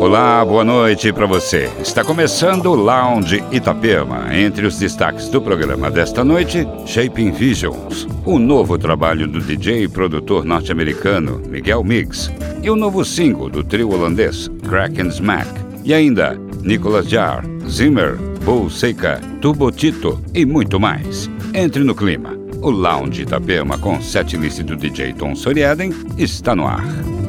Olá, boa noite para você. Está começando o Lounge Itapema. Entre os destaques do programa desta noite, Shaping Visions, o novo trabalho do DJ e produtor norte-americano Miguel Miggs, e o novo single do trio holandês Crack and Smack. E ainda Nicolas Jar, Zimmer, Bull Seika, Tubo Tito e muito mais. Entre no clima. O Lounge Itapema com setlist do DJ Tom Soriaden está no ar.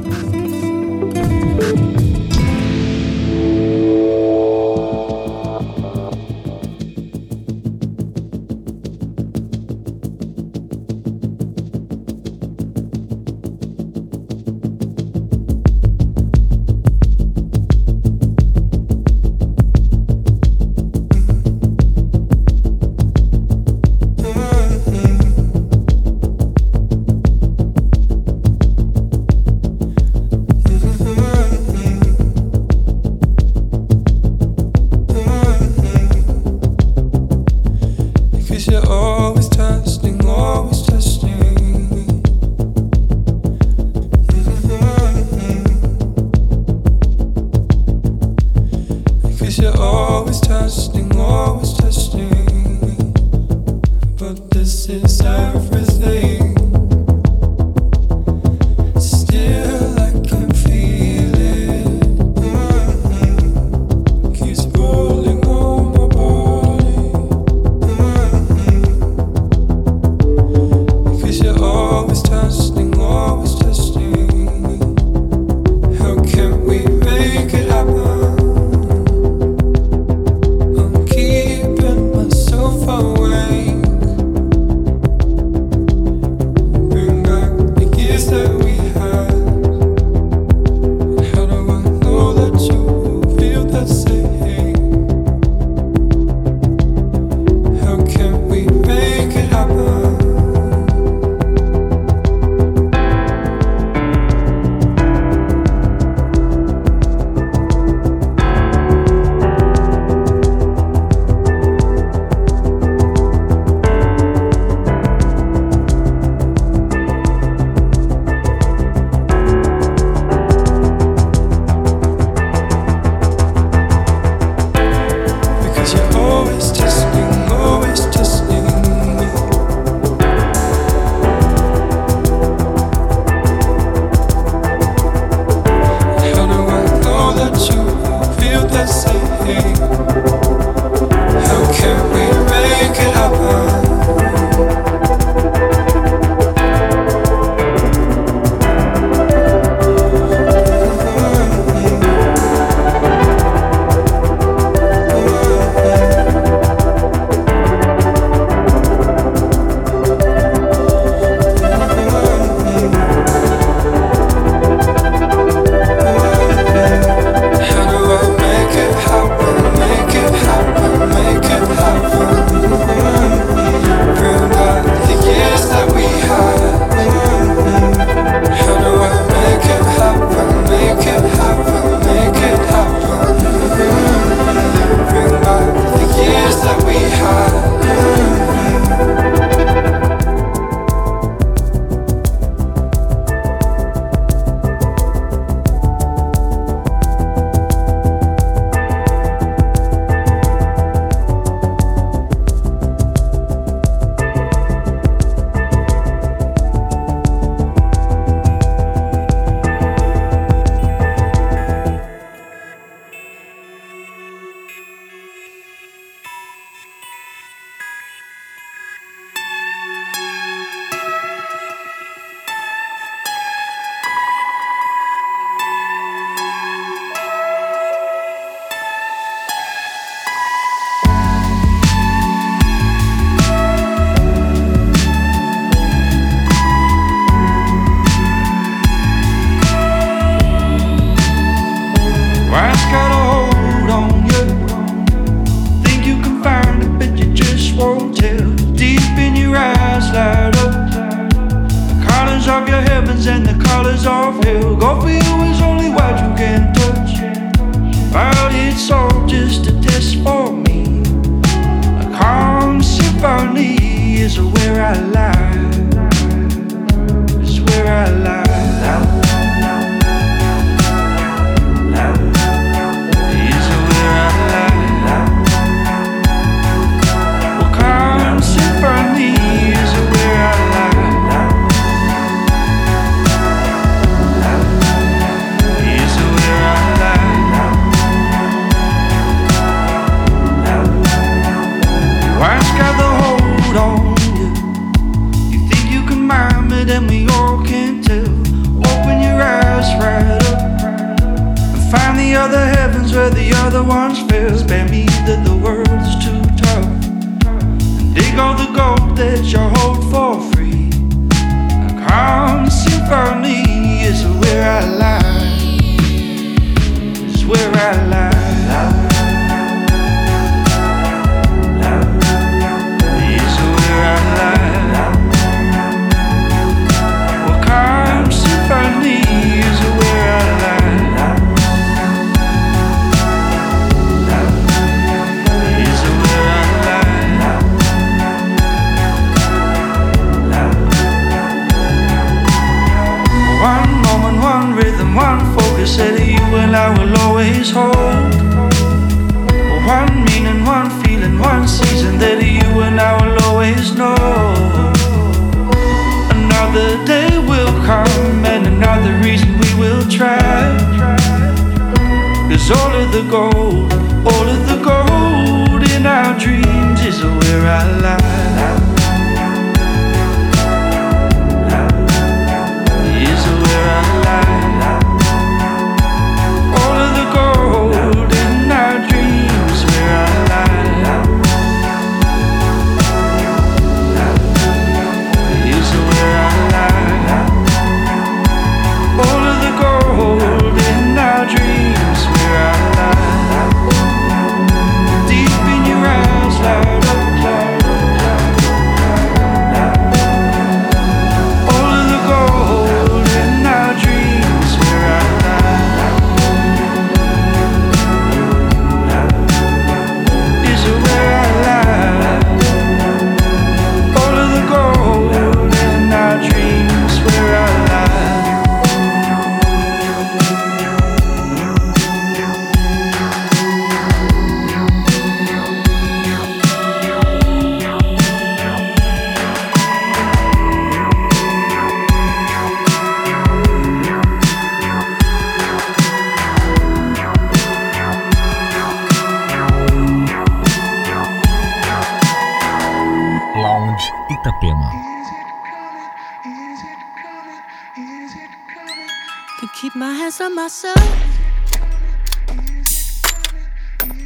On myself.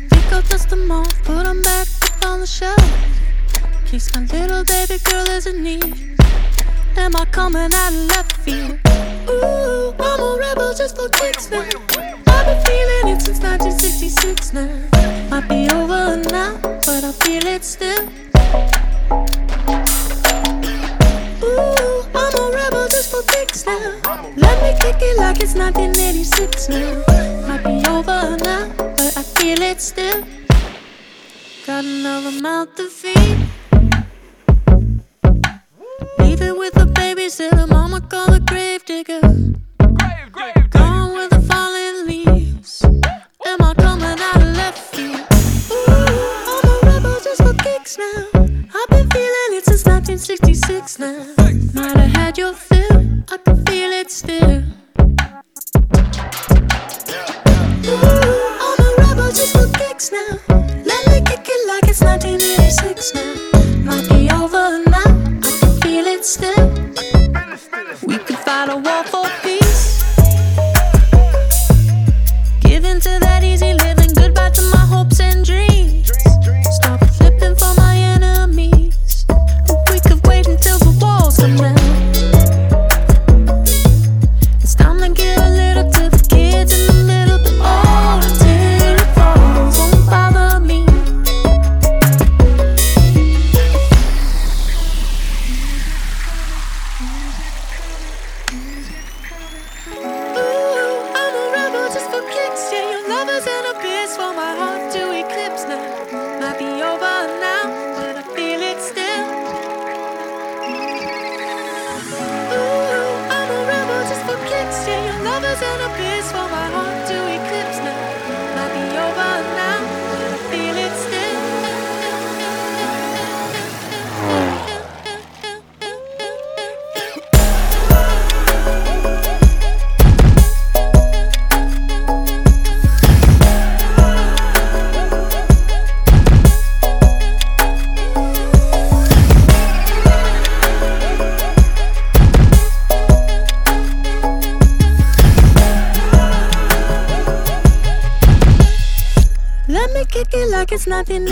Think I'll dust them off, put them back up on the shelf. Case my little baby girl is in need. Am I coming out of left field? Ooh, I'm a rebel just for kicks now. I've been feeling it since 1966 now. Might be over now, but I feel it still. Now. Let me kick it like it's 1986 now. Might be over now, but I feel it still. Got another mouth to feed. Leave it with the babysitter, mama call the grave digger. Gone with the falling leaves. Am I coming out of left field? Ooh, I'm a rebel just for kicks now. 1966 now. Might have had your fill, I can feel it still. Ooh, I'm a rebel just for kicks now. Let me kick it like it's 1986 now. Might be over now, I can feel it still. We could fight a war for peace. Give in to that easy living, goodbye to my hopes and dreams. It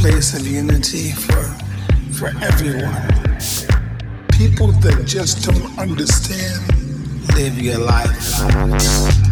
place of unity for for everyone. People that just don't understand live your life.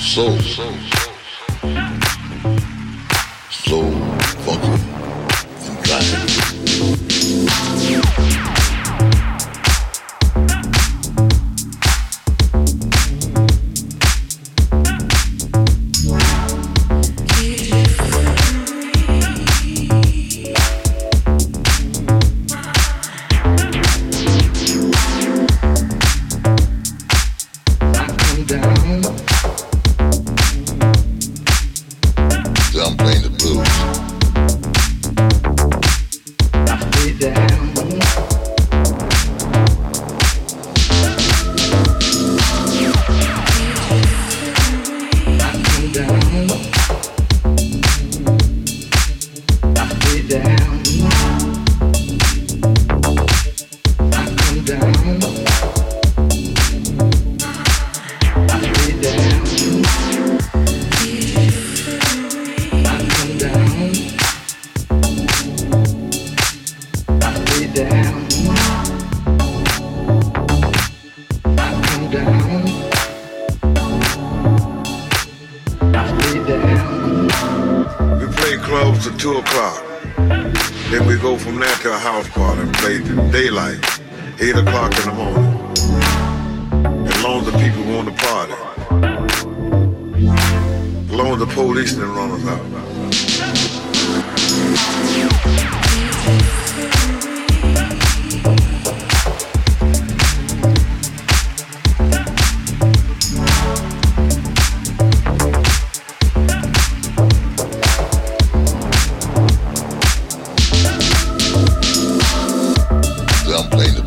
Soul, soul,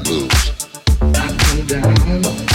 funky, and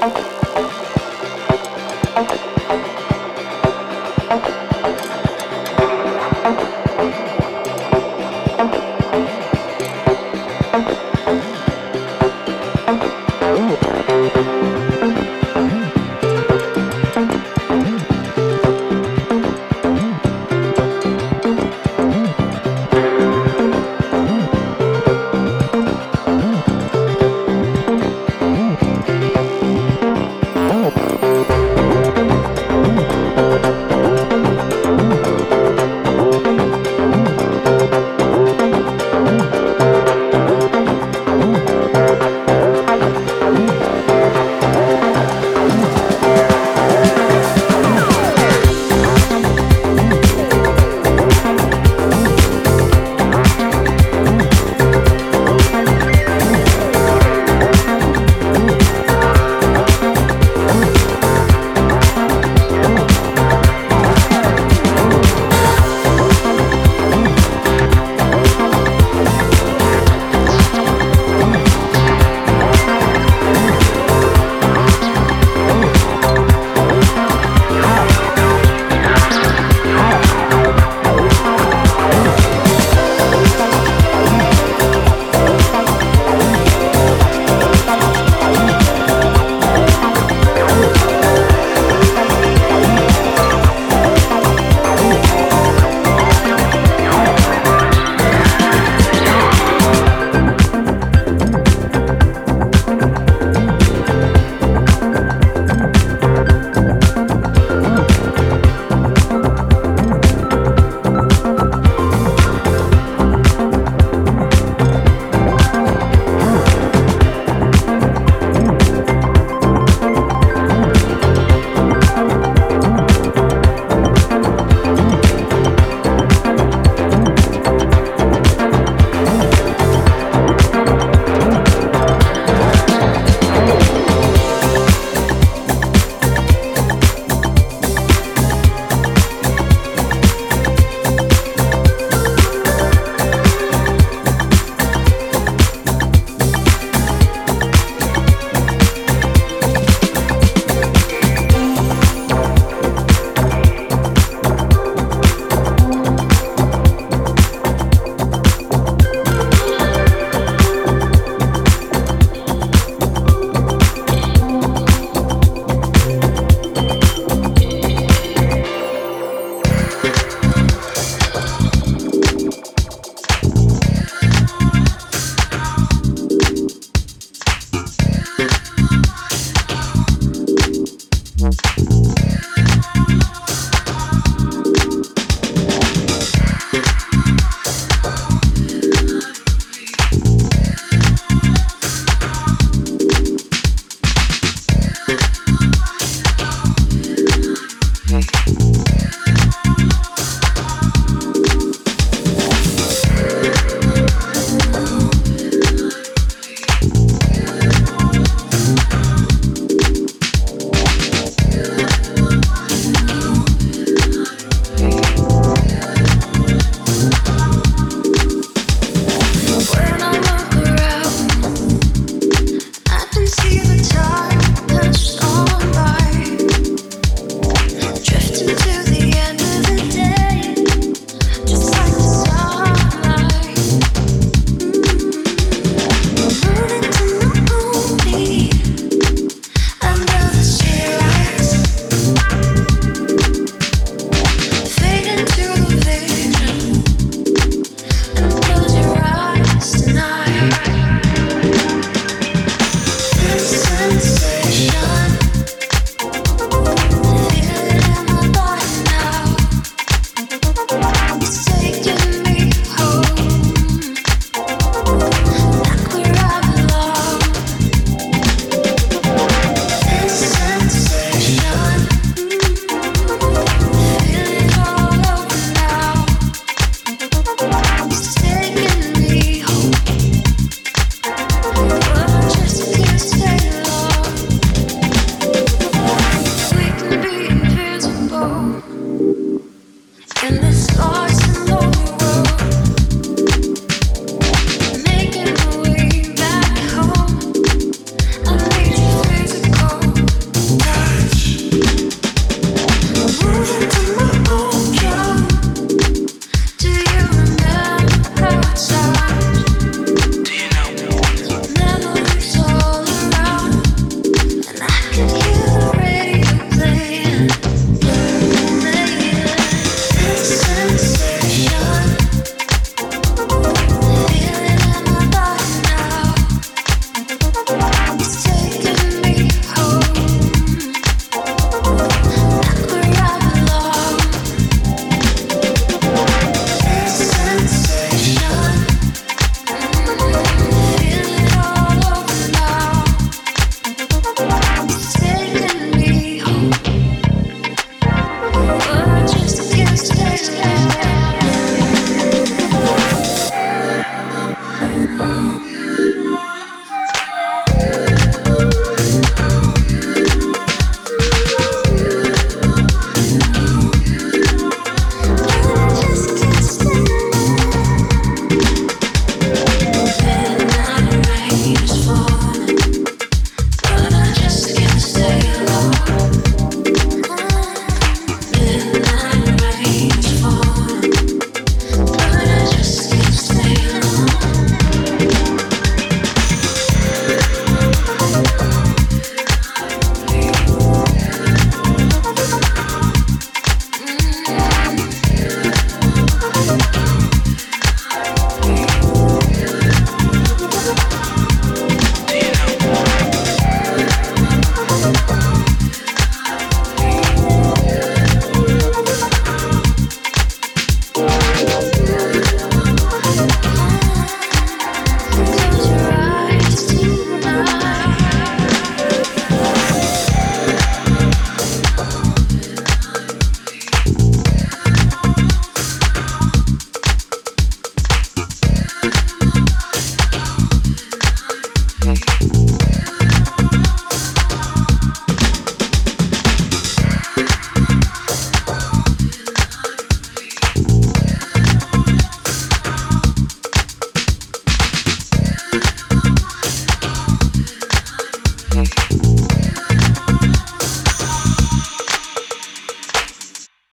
Thank